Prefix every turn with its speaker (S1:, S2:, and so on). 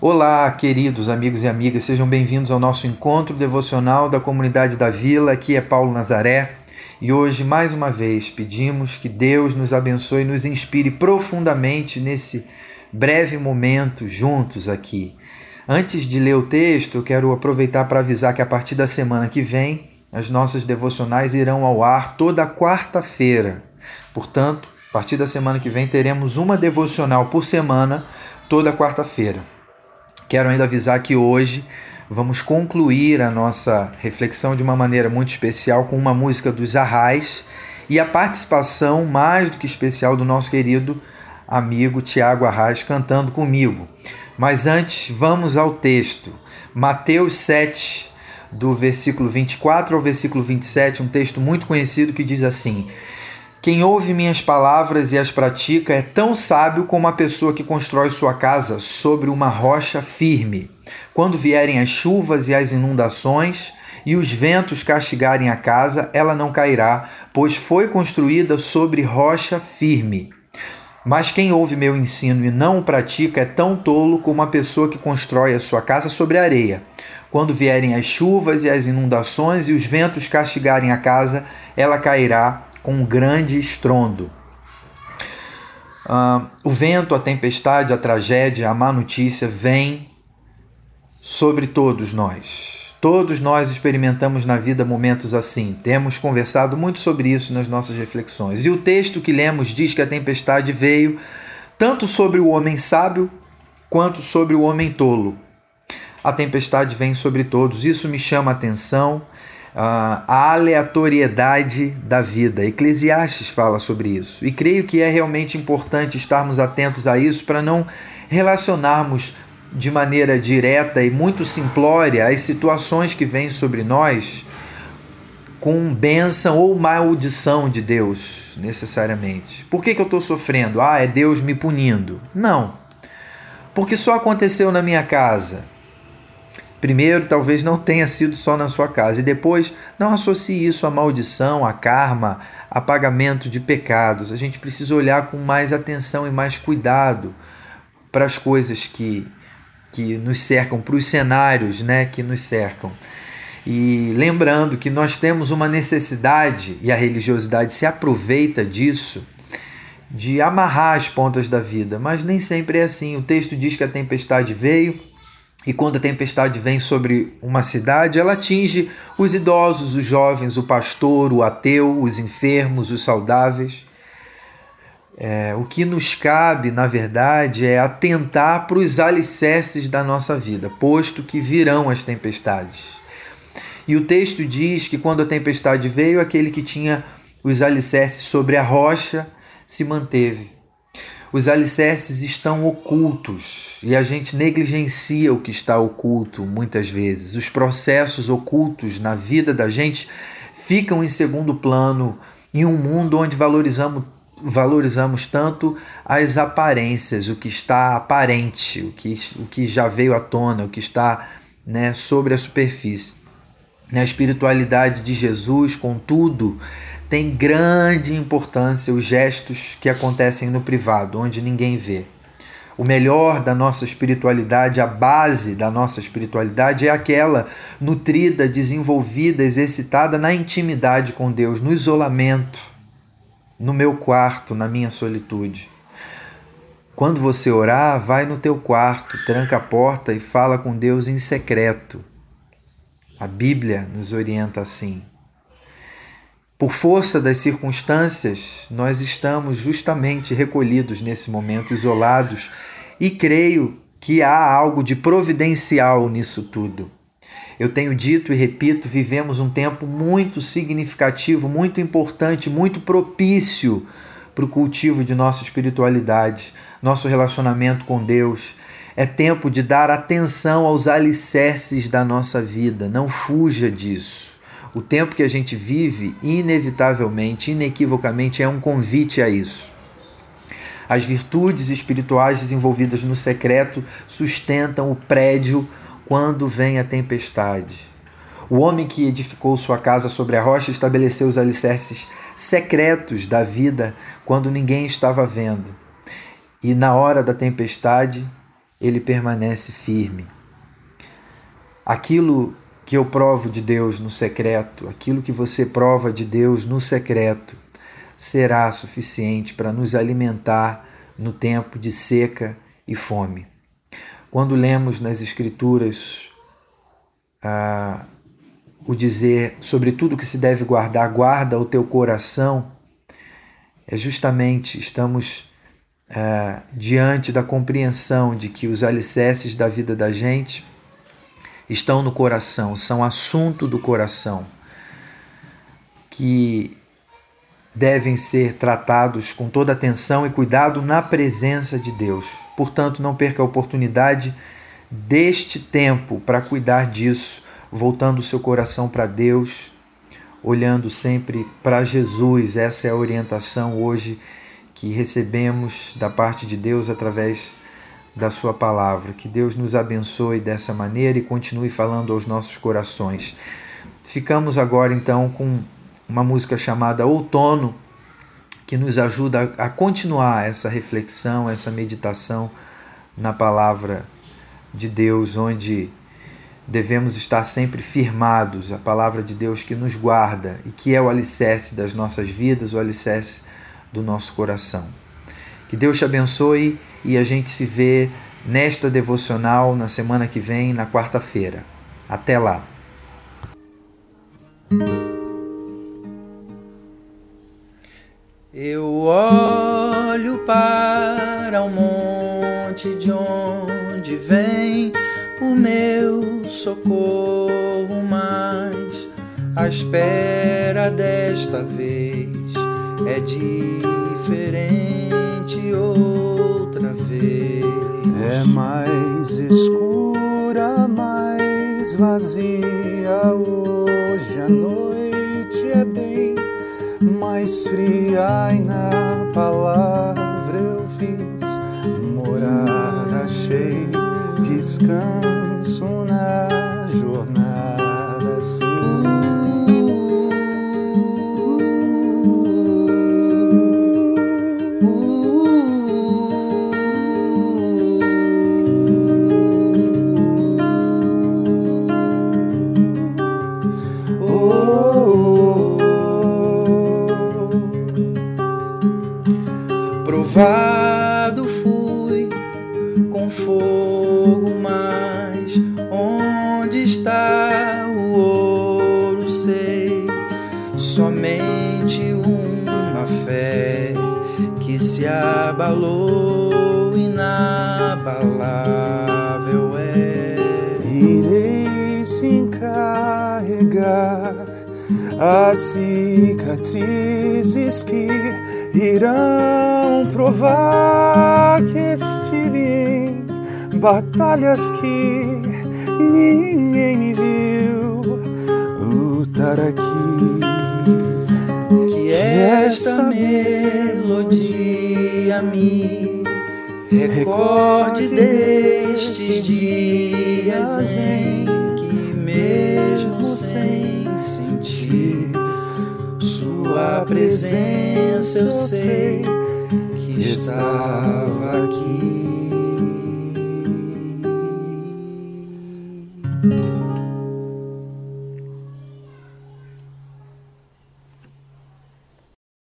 S1: Olá, queridos amigos e amigas, sejam bem-vindos ao nosso encontro devocional da comunidade da Vila. Aqui é Paulo Nazaré e hoje, mais uma vez, pedimos que Deus nos abençoe e nos inspire profundamente nesse breve momento juntos aqui. Antes de ler o texto, quero aproveitar para avisar que a partir da semana que vem, as nossas devocionais irão ao ar toda quarta-feira. Portanto, a partir da semana que vem, teremos uma devocional por semana, toda quarta-feira. Quero ainda avisar que hoje vamos concluir a nossa reflexão de uma maneira muito especial com uma música dos Arrais e a participação mais do que especial do nosso querido amigo Tiago Arrais cantando comigo. Mas antes, vamos ao texto. Mateus 7, do versículo 24 ao versículo 27, um texto muito conhecido que diz assim: quem ouve minhas palavras e as pratica é tão sábio como a pessoa que constrói sua casa sobre uma rocha firme. Quando vierem as chuvas e as inundações e os ventos castigarem a casa, ela não cairá, pois foi construída sobre rocha firme. Mas quem ouve meu ensino e não o pratica é tão tolo como a pessoa que constrói a sua casa sobre areia. Quando vierem as chuvas e as inundações e os ventos castigarem a casa, ela cairá com um grande estrondo. Uh, o vento, a tempestade, a tragédia, a má notícia vem sobre todos nós. Todos nós experimentamos na vida momentos assim. Temos conversado muito sobre isso nas nossas reflexões. E o texto que lemos diz que a tempestade veio tanto sobre o homem sábio quanto sobre o homem tolo. A tempestade vem sobre todos. Isso me chama a atenção a aleatoriedade da vida. Eclesiastes fala sobre isso. E creio que é realmente importante estarmos atentos a isso para não relacionarmos de maneira direta e muito simplória as situações que vêm sobre nós com bênção ou maldição de Deus, necessariamente. Por que, que eu estou sofrendo? Ah, é Deus me punindo. Não. Porque só aconteceu na minha casa Primeiro, talvez não tenha sido só na sua casa, e depois, não associe isso a maldição, a karma, a pagamento de pecados. A gente precisa olhar com mais atenção e mais cuidado para as coisas que, que nos cercam, para os cenários né, que nos cercam. E lembrando que nós temos uma necessidade, e a religiosidade se aproveita disso, de amarrar as pontas da vida, mas nem sempre é assim. O texto diz que a tempestade veio e quando a tempestade vem sobre uma cidade, ela atinge os idosos, os jovens, o pastor, o ateu, os enfermos, os saudáveis. É, o que nos cabe, na verdade, é atentar para os alicerces da nossa vida, posto que virão as tempestades. E o texto diz que quando a tempestade veio, aquele que tinha os alicerces sobre a rocha se manteve. Os alicerces estão ocultos e a gente negligencia o que está oculto muitas vezes. Os processos ocultos na vida da gente ficam em segundo plano em um mundo onde valorizamos valorizamos tanto as aparências, o que está aparente, o que, o que já veio à tona, o que está né, sobre a superfície. Na espiritualidade de Jesus, contudo, tem grande importância os gestos que acontecem no privado, onde ninguém vê. O melhor da nossa espiritualidade, a base da nossa espiritualidade é aquela nutrida, desenvolvida, exercitada na intimidade com Deus, no isolamento, no meu quarto, na minha solitude. Quando você orar, vai no teu quarto, tranca a porta e fala com Deus em secreto. A Bíblia nos orienta assim. Por força das circunstâncias, nós estamos justamente recolhidos nesse momento, isolados, e creio que há algo de providencial nisso tudo. Eu tenho dito e repito, vivemos um tempo muito significativo, muito importante, muito propício para o cultivo de nossa espiritualidade, nosso relacionamento com Deus. É tempo de dar atenção aos alicerces da nossa vida, não fuja disso. O tempo que a gente vive, inevitavelmente, inequivocamente, é um convite a isso. As virtudes espirituais desenvolvidas no secreto sustentam o prédio quando vem a tempestade. O homem que edificou sua casa sobre a rocha estabeleceu os alicerces secretos da vida quando ninguém estava vendo. E na hora da tempestade, ele permanece firme. Aquilo que eu provo de Deus no secreto, aquilo que você prova de Deus no secreto, será suficiente para nos alimentar no tempo de seca e fome. Quando lemos nas Escrituras ah, o dizer sobre tudo que se deve guardar, guarda o teu coração, é justamente estamos ah, diante da compreensão de que os alicerces da vida da gente estão no coração, são assunto do coração, que devem ser tratados com toda atenção e cuidado na presença de Deus. Portanto, não perca a oportunidade deste tempo para cuidar disso, voltando o seu coração para Deus, olhando sempre para Jesus. Essa é a orientação hoje que recebemos da parte de Deus através da Sua palavra. Que Deus nos abençoe dessa maneira e continue falando aos nossos corações. Ficamos agora então com uma música chamada Outono, que nos ajuda a continuar essa reflexão, essa meditação na palavra de Deus, onde devemos estar sempre firmados, a palavra de Deus que nos guarda e que é o alicerce das nossas vidas, o alicerce do nosso coração. Que Deus te abençoe e a gente se vê nesta devocional na semana que vem, na quarta-feira. Até lá.
S2: Eu olho para o monte de onde vem o meu socorro, mas a espera desta vez é diferente outra vez.
S3: É mais escura, mais vazia. Hoje a noite é bem mais fria. E na palavra eu fiz morada cheia, descanso
S2: onde está o ouro? Sei somente uma fé que se abalou, inabalável é.
S3: Irei se encarregar as cicatrizes que irão provar que estive em batalhas que ninguém me viu lutar aqui.
S2: que esta melodia me recorde destes dias em que, mesmo sem sentir Sua presença, eu sei que estava aqui.